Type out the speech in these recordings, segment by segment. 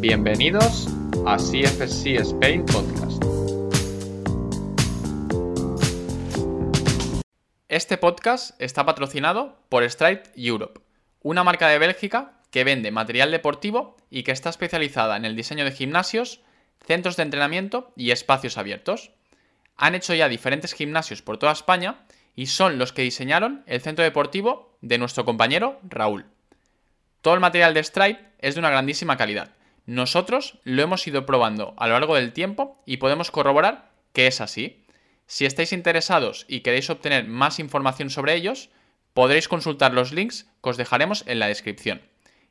Bienvenidos a CFC Spain Podcast. Este podcast está patrocinado por Stride Europe, una marca de Bélgica que vende material deportivo y que está especializada en el diseño de gimnasios, centros de entrenamiento y espacios abiertos. Han hecho ya diferentes gimnasios por toda España y son los que diseñaron el centro deportivo de nuestro compañero Raúl. Todo el material de Stripe es de una grandísima calidad. Nosotros lo hemos ido probando a lo largo del tiempo y podemos corroborar que es así. Si estáis interesados y queréis obtener más información sobre ellos, podréis consultar los links que os dejaremos en la descripción.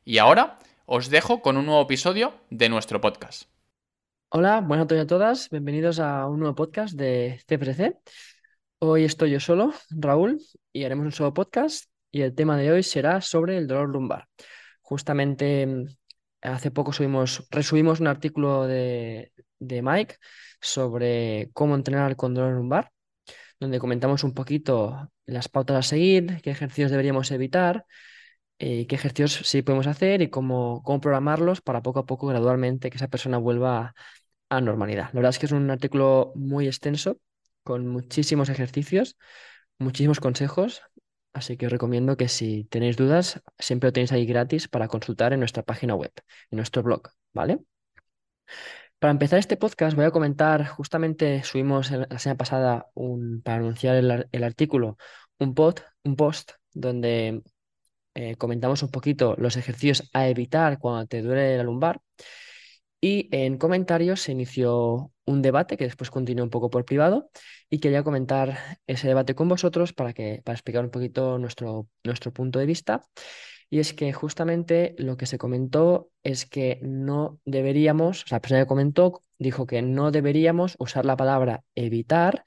Y ahora os dejo con un nuevo episodio de nuestro podcast. Hola, buenas noches a todas. Bienvenidos a un nuevo podcast de CFRC. Hoy estoy yo solo, Raúl, y haremos un solo podcast. Y el tema de hoy será sobre el dolor lumbar. Justamente hace poco subimos, resubimos un artículo de, de Mike sobre cómo entrenar con dolor lumbar, donde comentamos un poquito las pautas a seguir, qué ejercicios deberíamos evitar, eh, qué ejercicios sí podemos hacer y cómo, cómo programarlos para poco a poco, gradualmente, que esa persona vuelva a normalidad. La verdad es que es un artículo muy extenso, con muchísimos ejercicios, muchísimos consejos, así que os recomiendo que si tenéis dudas, siempre lo tenéis ahí gratis para consultar en nuestra página web, en nuestro blog, ¿vale? Para empezar este podcast voy a comentar, justamente subimos la semana pasada para anunciar el, artículo un, un post donde eh, comentamos un poquito los ejercicios a evitar cuando te duele la lumbar y en comentarios se inició un debate que después continuó un poco por privado y quería comentar ese debate con vosotros para, que, para explicar un poquito nuestro, nuestro punto de vista. Y es que justamente lo que se comentó es que no deberíamos, la persona que comentó dijo que no deberíamos usar la palabra evitar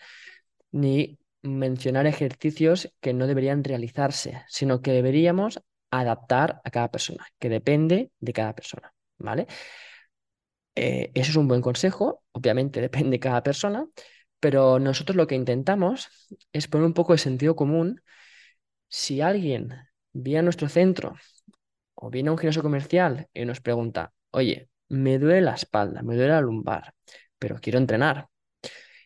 ni mencionar ejercicios que no deberían realizarse, sino que deberíamos adaptar a cada persona, que depende de cada persona, ¿vale? Eh, eso es un buen consejo, obviamente depende de cada persona, pero nosotros lo que intentamos es poner un poco de sentido común. Si alguien viene a nuestro centro o viene a un gimnasio comercial y nos pregunta, oye, me duele la espalda, me duele la lumbar, pero quiero entrenar.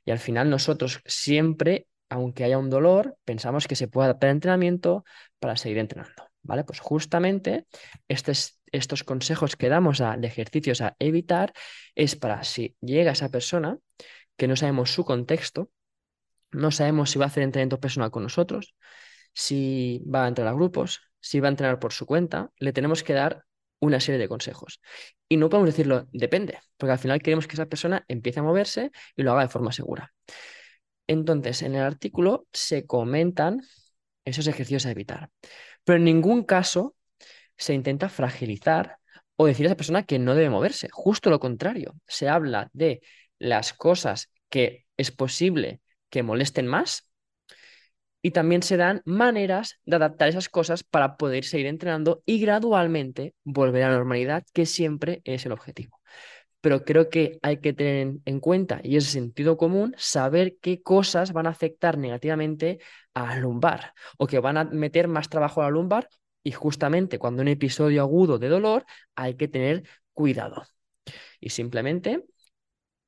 Y al final nosotros siempre, aunque haya un dolor, pensamos que se puede adaptar el entrenamiento para seguir entrenando. ¿Vale? Pues justamente estos, estos consejos que damos a, de ejercicios a evitar es para si llega esa persona que no sabemos su contexto, no sabemos si va a hacer entrenamiento personal con nosotros, si va a entrar a grupos, si va a entrenar por su cuenta, le tenemos que dar una serie de consejos. Y no podemos decirlo, depende, porque al final queremos que esa persona empiece a moverse y lo haga de forma segura. Entonces, en el artículo se comentan esos ejercicios a evitar, pero en ningún caso se intenta fragilizar o decir a esa persona que no debe moverse. Justo lo contrario, se habla de las cosas que es posible que molesten más y también se dan maneras de adaptar esas cosas para poder seguir entrenando y gradualmente volver a la normalidad, que siempre es el objetivo. Pero creo que hay que tener en cuenta, y es sentido común, saber qué cosas van a afectar negativamente a la lumbar o que van a meter más trabajo a la lumbar y justamente cuando un episodio agudo de dolor hay que tener cuidado. Y simplemente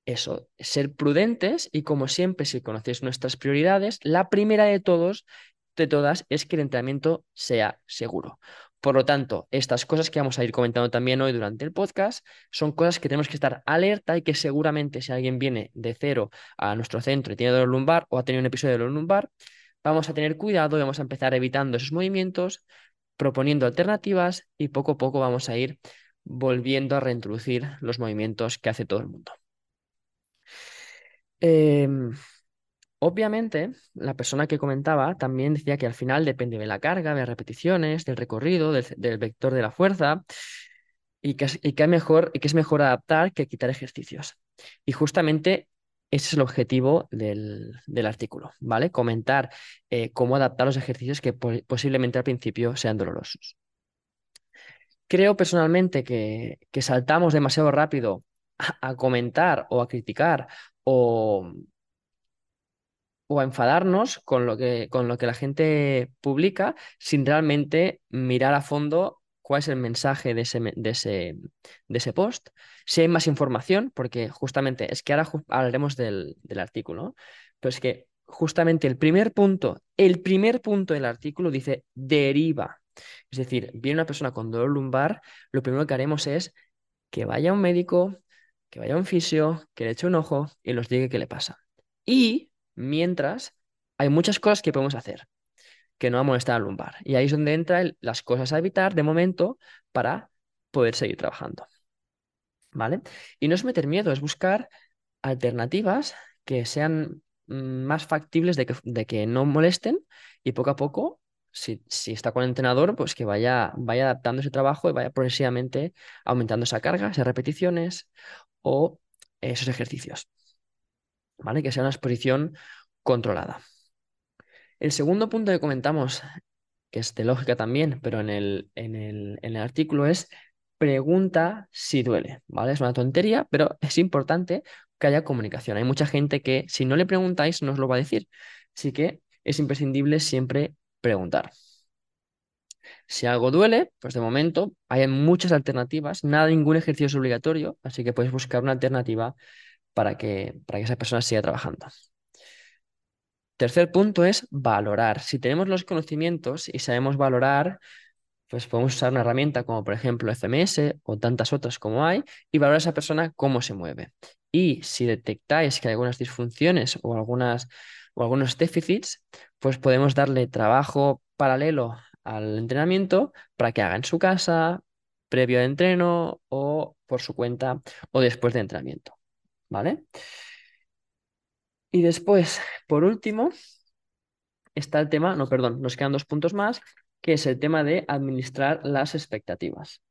eso, ser prudentes y como siempre, si conocéis nuestras prioridades, la primera de todos, de todas, es que el entrenamiento sea seguro. Por lo tanto, estas cosas que vamos a ir comentando también hoy durante el podcast son cosas que tenemos que estar alerta y que seguramente si alguien viene de cero a nuestro centro y tiene dolor lumbar o ha tenido un episodio de dolor lumbar, vamos a tener cuidado y vamos a empezar evitando esos movimientos, proponiendo alternativas y poco a poco vamos a ir volviendo a reintroducir los movimientos que hace todo el mundo. Em, obviamente, la persona que comentaba también decía que al final depende de la carga, de repeticiones, del recorrido, del, vector de la fuerza, y que es mejor adaptar que quitar ejercicios. Y justamente ese es el objetivo del, artículo, ¿vale? Comentar eh, cómo adaptar los ejercicios que posiblemente al principio sean dolorosos. Creo personalmente que, que saltamos demasiado rápido a, comentar o a criticar o, o a enfadarnos con lo, que, con lo que la gente publica sin realmente mirar a fondo cuál es el mensaje de ese, de ese, de ese post, si hay más información, porque justamente es que ahora hablaremos del, del artículo, pero es que justamente el primer punto, el primer punto del artículo dice deriva. Es decir, viene una persona con dolor lumbar, lo primero que haremos es que vaya un médico, que vaya un fisio, que le eche un ojo y nos diga qué le pasa. Y mientras, hay muchas cosas que podemos hacer que no va a molestar al lumbar. Y ahí es donde entran las cosas a evitar de momento para poder seguir trabajando. ¿Vale? Y no es meter miedo, es buscar alternativas que sean mm, más factibles de que, no molesten y poco a poco, si, si, está con el entrenador, pues que vaya, vaya adaptando ese trabajo y vaya progresivamente aumentando esa carga, esas repeticiones o esos ejercicios. ¿Vale? Que sea una exposición controlada. El segundo punto que comentamos, que es de lógica también, pero en el, en el, en el artículo es pregunta si duele, ¿vale? Es una tontería, pero es importante que haya comunicación. Hay mucha gente que si no le preguntáis no os lo va a decir. Así que es imprescindible siempre preguntar. Si algo duele, pues de momento hay muchas alternativas, nada, ningún ejercicio es obligatorio, así que puedes buscar una alternativa para que, para que esa persona siga trabajando. Tercer punto es valorar. Si tenemos los conocimientos y sabemos valorar, pues podemos usar una herramienta como por ejemplo FMS o tantas otras como hay y valorar a esa persona cómo se mueve. Y si detectáis que hay algunas disfunciones o, o algunos déficits, pues podemos darle trabajo paralelo al entrenamiento para que haga en su casa, previo al entreno o por su cuenta o después de entrenamiento. ¿Vale? Y después, por último, está el tema, no, perdón, nos quedan dos puntos más, que es el tema de administrar las expectativas.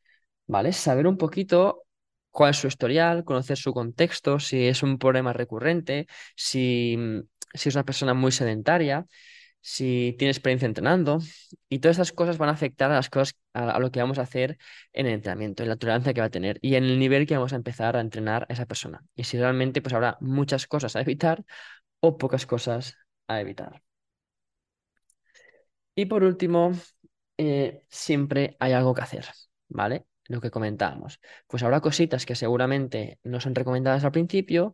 ¿Vale? Saber un poquito cuál es su historial, conocer su contexto, si es un problema recurrente, si, si es una persona muy sedentaria, si tiene experiencia entrenando. Y todas esas cosas van a afectar a las cosas, a, lo que vamos a hacer en el entrenamiento, en la tolerancia que va a tener y en el nivel que vamos a empezar a entrenar a esa persona. Y si realmente pues habrá muchas cosas a evitar o pocas cosas a evitar. Y por último, eh, siempre hay algo que hacer, ¿vale? Lo que comentábamos. Pues habrá cositas que seguramente no son recomendadas al principio,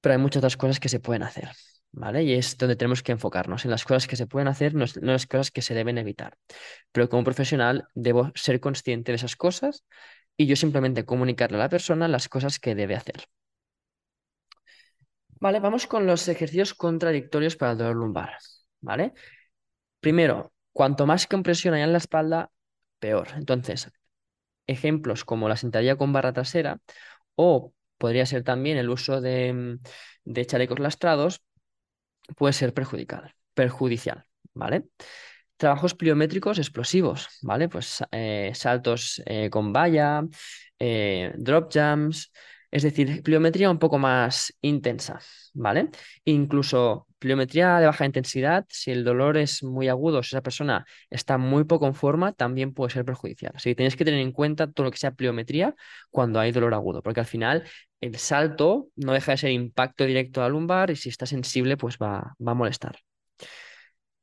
pero hay muchas otras cosas que se pueden hacer. ¿Vale? Y es donde tenemos que enfocarnos en las cosas que se pueden hacer, no, en las cosas que se deben evitar. Pero como profesional debo ser consciente de esas cosas y yo simplemente comunicarle a la persona las cosas que debe hacer. Vale, vamos con los ejercicios contradictorios para el dolor lumbar, ¿vale? Primero, cuanto más compresión haya en la espalda, peor. Entonces, ejemplos como la sentadilla con barra trasera o podría ser también el uso de, de chalecos lastrados, puede ser perjudicial, perjudicial, ¿vale? Trabajos pliométricos explosivos, ¿vale? Pues eh, saltos eh, con valla, eh, drop jumps, es decir, pliometría un poco más intensa, ¿vale? Incluso pliometría de baja intensidad, si el dolor es muy agudo, si esa persona está muy poco en forma, también puede ser perjudicial. Así que tenéis que tener en cuenta todo lo que sea pliometría cuando hay dolor agudo, porque al final el salto no deja de ser impacto directo al lumbar y si está sensible, pues va, va a molestar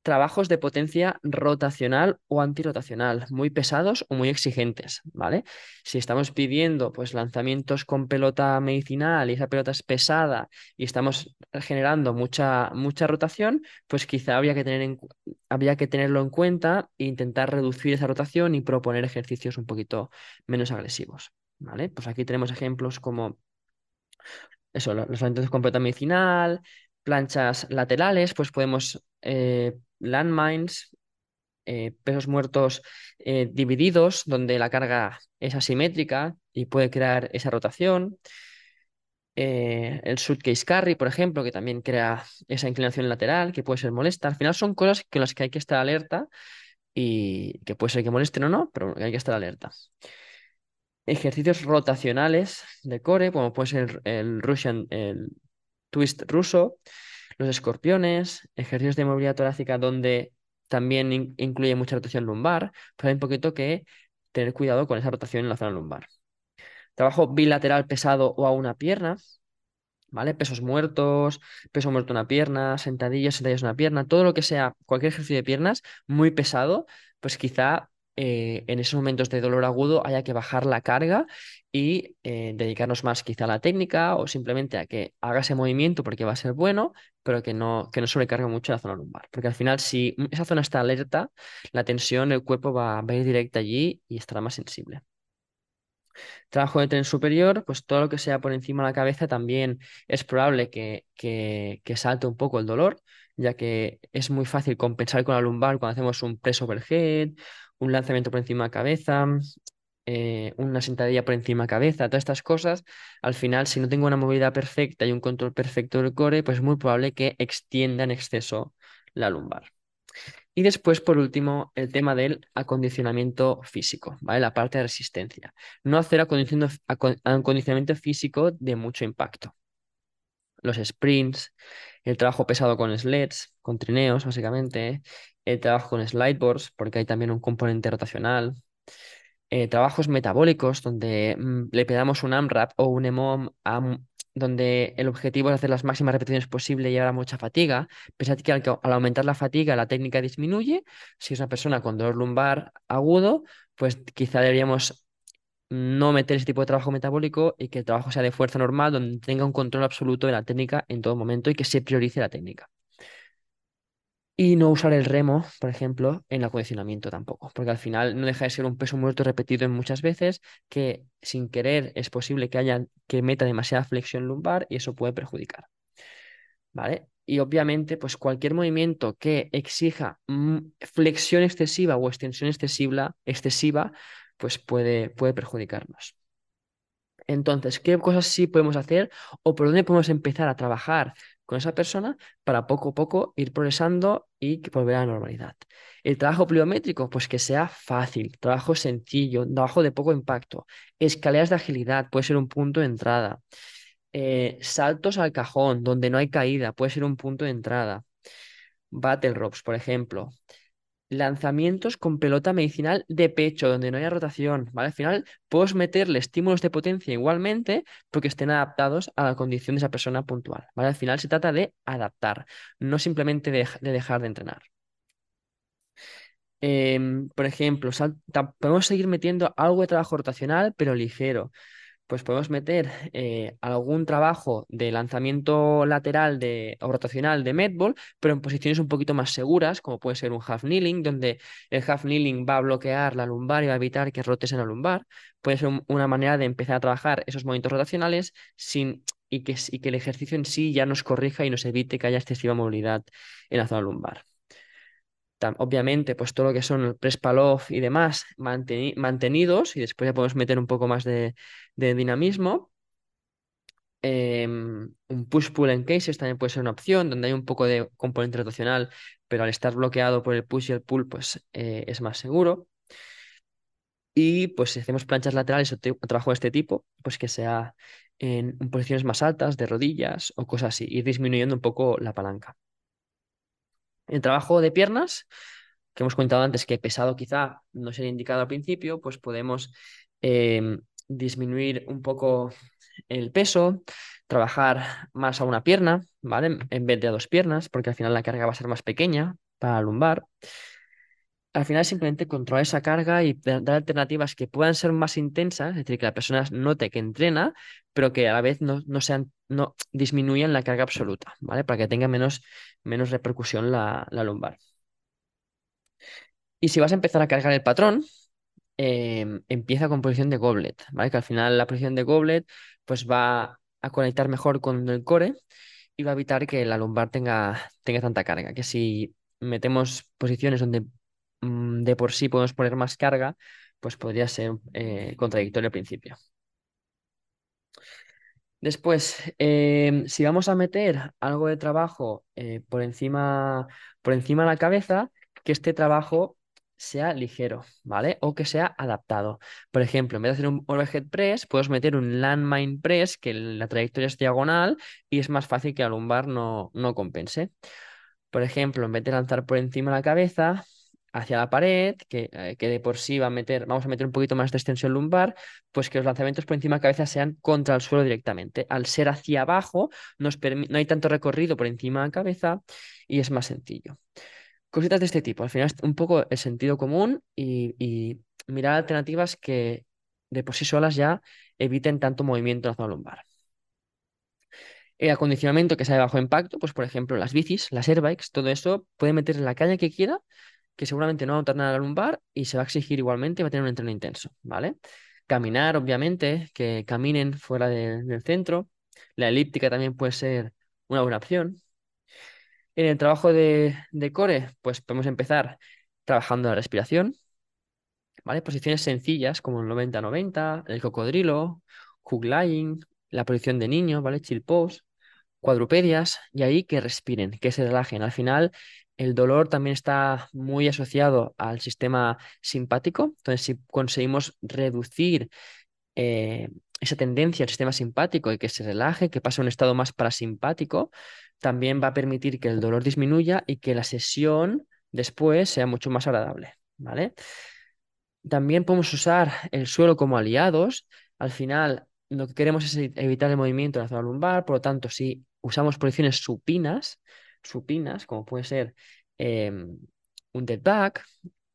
trabajos de potencia rotacional o antirotacional, muy pesados o muy exigentes, ¿vale? Si estamos pidiendo pues lanzamientos con pelota medicinal y esa pelota es pesada y estamos generando mucha, mucha rotación, pues quizá habría que, tener que tenerlo en cuenta e intentar reducir esa rotación y proponer ejercicios un poquito menos agresivos, ¿vale? Pues aquí tenemos ejemplos como eso, los lanzamientos con pelota medicinal, planchas laterales, pues podemos eh, landmines, eh, pesos muertos eh, divididos, donde la carga es asimétrica y puede crear esa rotación. El suitcase carry, por ejemplo, que también crea esa inclinación lateral que puede ser molesta. Al final son cosas con las que hay que estar alerta y que puede ser que molesten o no, pero hay que estar alerta. Ejercicios rotacionales de core, como puede ser el Russian, el twist ruso, los escorpiones, ejercicios de movilidad torácica donde también incluye mucha rotación lumbar, pero hay un poquito que tener cuidado con esa rotación en la zona lumbar. Trabajo bilateral pesado o a una pierna, ¿vale? Pesos muertos, peso muerto una pierna, sentadillas, sentadillas una pierna, todo lo que sea, cualquier ejercicio de piernas muy pesado, pues quizá eh, en esos momentos de dolor agudo haya que bajar la carga y eh, dedicarnos más quizá a la técnica o simplemente a que haga ese movimiento porque va a ser bueno, pero que no, que no sobrecargue mucho la zona lumbar. Porque al final, si esa zona está alerta, la tensión del cuerpo va, va a ir directa allí y estará más sensible. Trabajo de tren superior, pues todo lo que sea por encima de la cabeza también es probable que, que, que salte un poco el dolor, ya que es muy fácil compensar con la lumbar cuando hacemos un press overhead, un lanzamiento por encima de cabeza, eh, una sentadilla por encima de cabeza, todas estas cosas, al final, si no tengo una movilidad perfecta y un control perfecto del core, pues es muy probable que extienda en exceso la lumbar. Y después, por último, el tema del acondicionamiento físico, ¿vale? La parte de resistencia. No hacer acondicionamiento físico de mucho impacto. Los sprints, el trabajo pesado con sleds, con trineos, básicamente, el trabajo con slideboards, porque hay también un componente rotacional, eh, trabajos metabólicos, donde mm, le pedamos un AMRAP o un EMOM donde el objetivo es hacer las máximas repeticiones posible y a mucha fatiga. Pensad que al, al, aumentar la fatiga la técnica disminuye. Si es una persona con dolor lumbar agudo, pues quizá deberíamos no meter ese tipo de trabajo metabólico y que el trabajo sea de fuerza normal, donde tenga un control absoluto de la técnica en todo momento y que se priorice la técnica. Y no usar el remo, por ejemplo, en el acondicionamiento tampoco, porque al final no deja de ser un peso muerto repetido en muchas veces que sin querer es posible que haya que meta demasiada flexión lumbar y eso puede perjudicar. ¿Vale? Y obviamente, pues cualquier movimiento que exija mm, flexión excesiva o extensión excesiva, excesiva pues puede, puede perjudicarnos. Entonces, ¿qué cosas sí podemos hacer o por dónde podemos empezar a trabajar con esa persona para poco a poco ir progresando y volver a la normalidad. El trabajo pliométrico, pues que sea fácil, trabajo sencillo, trabajo de poco impacto. Escaleras de agilidad, puede ser un punto de entrada. Eh, saltos al cajón, donde no hay caída, puede ser un punto de entrada. Battle ropes, por ejemplo lanzamientos con pelota medicinal de pecho, donde no haya rotación, ¿vale? Al final, puedes meterle estímulos de potencia igualmente, porque estén adaptados a la condición de esa persona puntual, ¿vale? Al final se trata de adaptar, no simplemente de, dejar de entrenar. Em, por ejemplo, podemos seguir metiendo algo de trabajo rotacional, pero ligero pues podemos meter eh, algún trabajo de lanzamiento lateral de, o rotacional de medball, pero en posiciones un poquito más seguras, como puede ser un half kneeling, donde el half kneeling va a bloquear la lumbar y va a evitar que rotes en la lumbar. Puede ser una manera de empezar a trabajar esos movimientos rotacionales sin, y, que, y que el ejercicio en sí ya nos corrija y nos evite que haya excesiva movilidad en la zona lumbar obviamente, pues todo lo que son el off y demás mantenidos y después ya podemos meter un poco más de, dinamismo. Em, un push-pull en cases también puede ser una opción, donde hay un poco de componente rotacional, pero al estar bloqueado por el push y el pull, pues eh, es más seguro. Y pues si hacemos planchas laterales o trabajo de este tipo, pues que sea en posiciones más altas, de rodillas o cosas así, ir disminuyendo un poco la palanca. El trabajo de piernas, que hemos comentado antes que pesado quizá no sería indicado al principio, pues podemos em, disminuir un poco el peso, trabajar más a una pierna, ¿vale? En vez de a dos piernas, porque al final la carga va a ser más pequeña para lumbar. Al final simplemente controlar esa carga y dar alternativas que puedan ser más intensas, es decir, que la persona note que entrena, pero que a la vez no, no sean, no disminuyan la carga absoluta, ¿vale? Para que tenga menos, menos repercusión la, lumbar. Y si vas a empezar a cargar el patrón, em, empieza con posición de goblet, ¿vale? Que al final la posición de goblet pues va a conectar mejor con el core y va a evitar que la lumbar tenga, tenga tanta carga. Que si metemos posiciones donde mm, de por sí podemos poner más carga, pues podría ser eh, contradictorio al principio. Después, em, si vamos a meter algo de trabajo eh, por encima, por encima de la cabeza, que este trabajo sea ligero, ¿vale? O que sea adaptado. Por ejemplo, en vez de hacer un overhead press, puedes meter un landmine press, que la trayectoria es diagonal y es más fácil que la lumbar no, no compense. Por ejemplo, en vez de lanzar por encima de la cabeza, hacia la pared, que, eh, que, de por sí va a meter, vamos a meter un poquito más de extensión lumbar, pues que los lanzamientos por encima de la cabeza sean contra el suelo directamente. Al ser hacia abajo, nos no hay tanto recorrido por encima de la cabeza y es más sencillo. Cositas de este tipo. Al final es un poco el sentido común y, mirar alternativas que de por sí solas ya eviten tanto movimiento en la zona lumbar. El acondicionamiento que sea de bajo impacto, pues por ejemplo las bicis, las airbikes, todo eso puede meter en la caña que quiera, que seguramente no va a notar nada la lumbar y se va a exigir igualmente y va a tener un entreno intenso, ¿vale? Caminar, obviamente, que caminen fuera de- del centro. La elíptica también puede ser una buena opción. En el trabajo de, core, pues podemos empezar trabajando la respiración, ¿vale? Posiciones sencillas como el 90-90, el cocodrilo, hook lying, la posición de niño, ¿vale? Chill cuadrupedias, y ahí que respiren, que se relajen. Al final, el dolor también está muy asociado al sistema simpático, entonces si conseguimos reducir eh, esa tendencia al sistema simpático y que se relaje, que pase a un estado más parasimpático, también va a permitir que el dolor disminuya y que la sesión después sea mucho más agradable, ¿vale? También podemos usar el suelo como aliados. Al final, lo que queremos es evitar el movimiento en la zona lumbar, por lo tanto, si usamos posiciones supinas, supinas, como puede ser em, un dead back,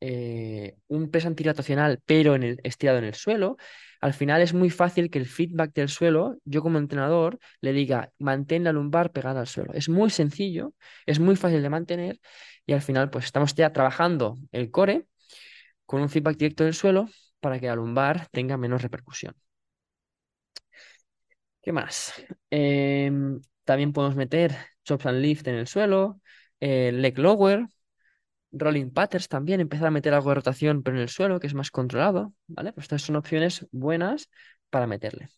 eh, un press antirotacional, pero en el, estirado en el suelo, al final es muy fácil que el feedback del suelo, yo como entrenador, le diga, mantén la lumbar pegada al suelo. Es muy sencillo, es muy fácil de mantener y al final, pues estamos ya trabajando el core con un feedback directo del suelo para que la lumbar tenga menos repercusión. ¿Qué más? Em, también podemos meter chops and lift en el suelo, eh, leg lower, rolling patterns también, empezar a meter algo de rotación pero en el suelo, que es más controlado, ¿vale? Pues estas son opciones buenas para meterle.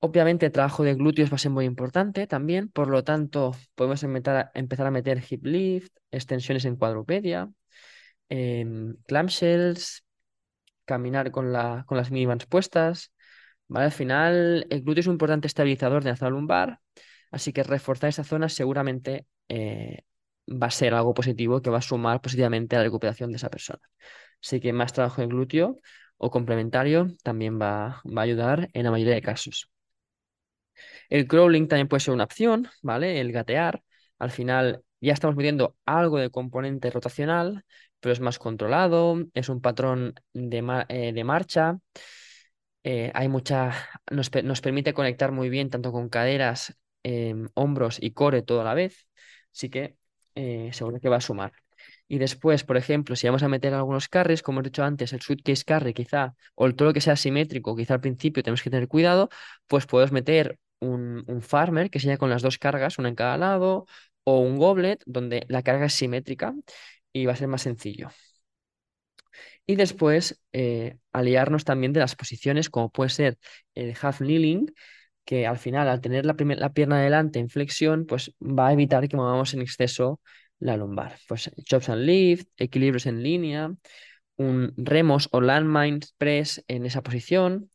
Obviamente el trabajo de glúteos va a ser muy importante también, por lo tanto podemos empezar a, meter hip lift, extensiones en cuadrupedia, clamshells, caminar con, la, con las minibands puestas, ¿vale? Al final, el glúteo es un importante estabilizador de la zona lumbar, así que reforzar esa zona seguramente eh, va a ser algo positivo que va a sumar positivamente a la recuperación de esa persona. Así que más trabajo en glúteo o complementario también va, va a ayudar en la mayoría de casos. El crawling también puede ser una opción, ¿vale? El gatear. Al final ya estamos metiendo algo de componente rotacional, pero es más controlado, es un patrón de, eh, de marcha. eh, hay mucha, nos, nos permite conectar muy bien tanto con caderas, em, hombros y core todo a la vez. Así que eh, seguro que va a sumar. Y después, por ejemplo, si vamos a meter algunos carries, como he dicho antes, el suitcase carry quizá, o todo lo que sea simétrico, quizá al principio tenemos que tener cuidado, pues podemos meter un, farmer que sería con las dos cargas, una en cada lado, o un goblet donde la carga es simétrica y va a ser más sencillo. Y después eh, aliarnos también de las posiciones, como puede ser el half kneeling, que al final, al tener la, la pierna adelante en flexión, pues va a evitar que movamos en exceso la lumbar. Pues chops and lift, equilibrios en línea, un remos o landmine press en esa posición.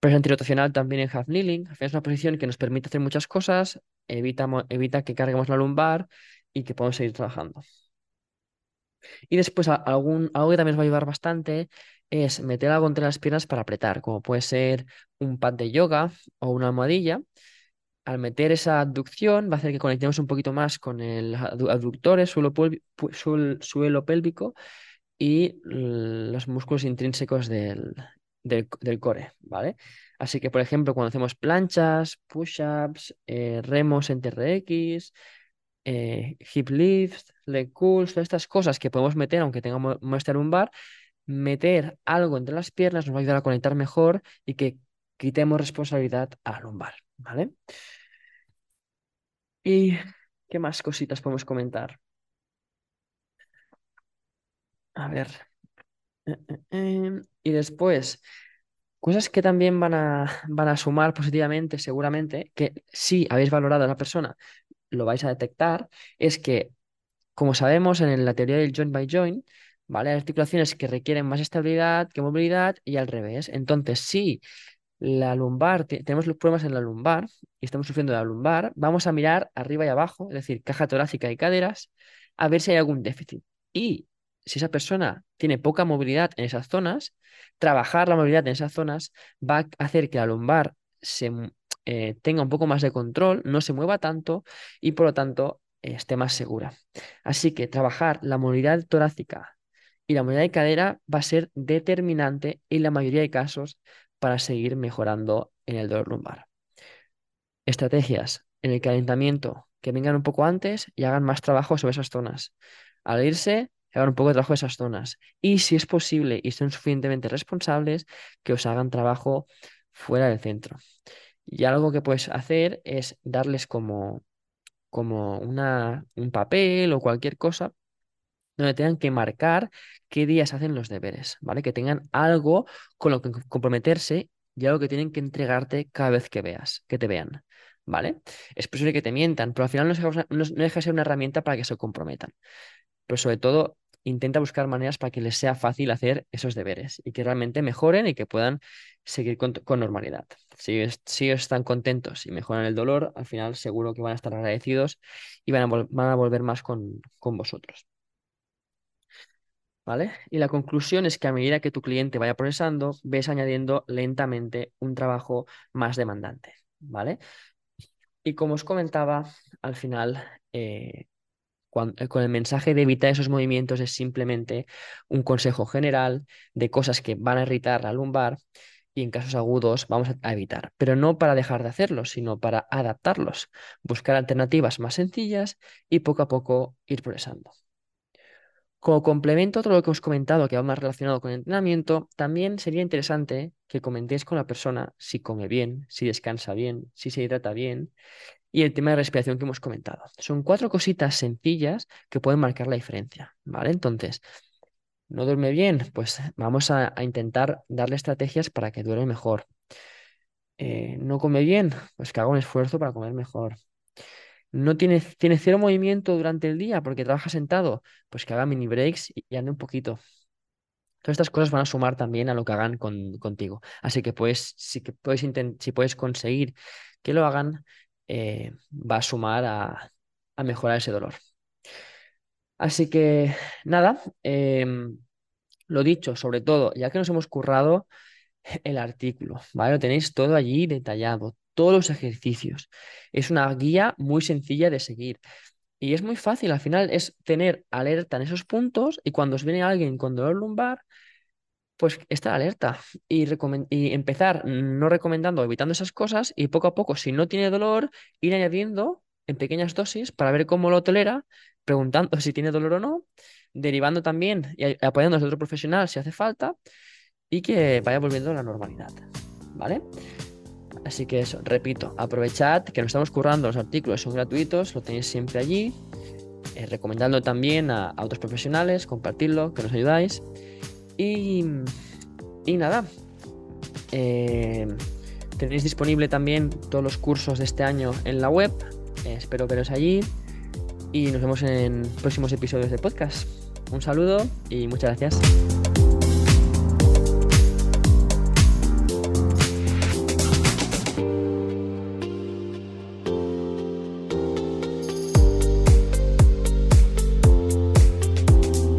Press antirotacional también en half kneeling. Al final es una posición que nos permite hacer muchas cosas, evita, evita que carguemos la lumbar y que podamos seguir trabajando. Y después algún, algo que también nos va a ayudar bastante es meter algo entre las piernas para apretar, como puede ser un pad de yoga o una almohadilla. Al meter esa abducción va a hacer que conectemos un poquito más con el adu- abductores, suelo, pélvico y los músculos intrínsecos del, del, core, ¿vale? Así que, por ejemplo, cuando hacemos planchas, push-ups, eh, remos en TRX, eh, hip lifts, leg curls, todas estas cosas que podemos meter, aunque tengamos molestia lumbar, meter algo entre las piernas nos va a ayudar a conectar mejor y que quitemos responsabilidad a la lumbar, ¿vale? ¿Y qué más cositas podemos comentar? A ver. eh, eh, em, Y después, cosas que también van a, van a sumar positivamente, seguramente, que si habéis valorado a la persona, lo vais a detectar, es que Como sabemos, en la teoría del joint by joint, ¿vale? Articulaciones que requieren más estabilidad que movilidad y al revés. Entonces, si la lumbar, te- tenemos los problemas en la lumbar y estamos sufriendo de la lumbar, vamos a mirar arriba y abajo, es decir, caja torácica y caderas, a ver si hay algún déficit. Y si esa persona tiene poca movilidad en esas zonas, trabajar la movilidad en esas zonas va a hacer que la lumbar se, eh, tenga un poco más de control, no se mueva tanto y por lo tanto esté más segura. Así que trabajar la movilidad torácica y la movilidad de cadera va a ser determinante en la mayoría de casos para seguir mejorando en el dolor lumbar. Estrategias en el calentamiento que vengan un poco antes y hagan más trabajo sobre esas zonas. Al irse, hagan un poco de trabajo de esas zonas. Y si es posible y son suficientemente responsables, que os hagan trabajo fuera del centro. Y algo que puedes hacer es darles como, como una, un papel o cualquier cosa donde tengan que marcar qué días hacen los deberes, ¿vale? Que tengan algo con lo que comprometerse y algo que tienen que entregarte cada vez que veas, que te vean, ¿vale? Es posible que te mientan, pero al final no deja, de ser una herramienta para que se comprometan. Pero sobre todo, intenta buscar maneras para que les sea fácil hacer esos deberes y que realmente mejoren y que puedan seguir con, normalidad. Si, ellos están contentos y mejoran el dolor, al final seguro que van a estar agradecidos y van a, volver más con vosotros. ¿Vale? Y la conclusión es que a medida que tu cliente vaya progresando, ves añadiendo lentamente un trabajo más demandante, ¿vale? Y como os comentaba, al final eh, eh, con el mensaje de evitar esos movimientos es simplemente un consejo general de cosas que van a irritar la lumbar y en casos agudos vamos a evitar, pero no para dejar de hacerlos, sino para adaptarlos, buscar alternativas más sencillas y poco a poco ir progresando. Como complemento a todo lo que os comentado que va más relacionado con el entrenamiento, también sería interesante que comentéis con la persona si come bien, si descansa bien, si se hidrata bien y el tema de respiración que hemos comentado. Son cuatro cositas sencillas que pueden marcar la diferencia, ¿vale? Entonces, ¿no duerme bien? Pues vamos a, intentar darle estrategias para que duerme mejor. Eh, ¿No come bien? Pues que haga un esfuerzo para comer mejor. ¿No tiene, tiene cero movimiento durante el día porque trabaja sentado? Pues que haga mini breaks y, ande un poquito. Todas estas cosas van a sumar también a lo que hagan contigo. Así que pues, si, que puedes si puedes conseguir que lo hagan, eh, va a sumar a, mejorar ese dolor. Así que nada, em, lo dicho, sobre todo, ya que nos hemos currado el artículo, ¿vale? Lo tenéis todo allí detallado, todos los ejercicios. Es una guía muy sencilla de seguir. Y es muy fácil, al final es tener alerta en esos puntos y cuando os viene alguien con dolor lumbar, pues estar alerta y, y, empezar no recomendando, evitando esas cosas y poco a poco, si no tiene dolor, ir añadiendo en pequeñas dosis para ver cómo lo tolera, preguntando si tiene dolor o no, derivando también y apoyando a otro profesional si hace falta y que vaya volviendo a la normalidad. ¿Vale? Así que eso, repito, aprovechad que nos estamos currando, los artículos son gratuitos, lo tenéis siempre allí, eh, recomendando también a, otros profesionales, compartirlo, que nos ayudáis. Y, nada, eh, tenéis disponible también todos los cursos de este año en la web. Eh, espero veros allí y nos vemos en próximos episodios de podcast. Un saludo y muchas gracias.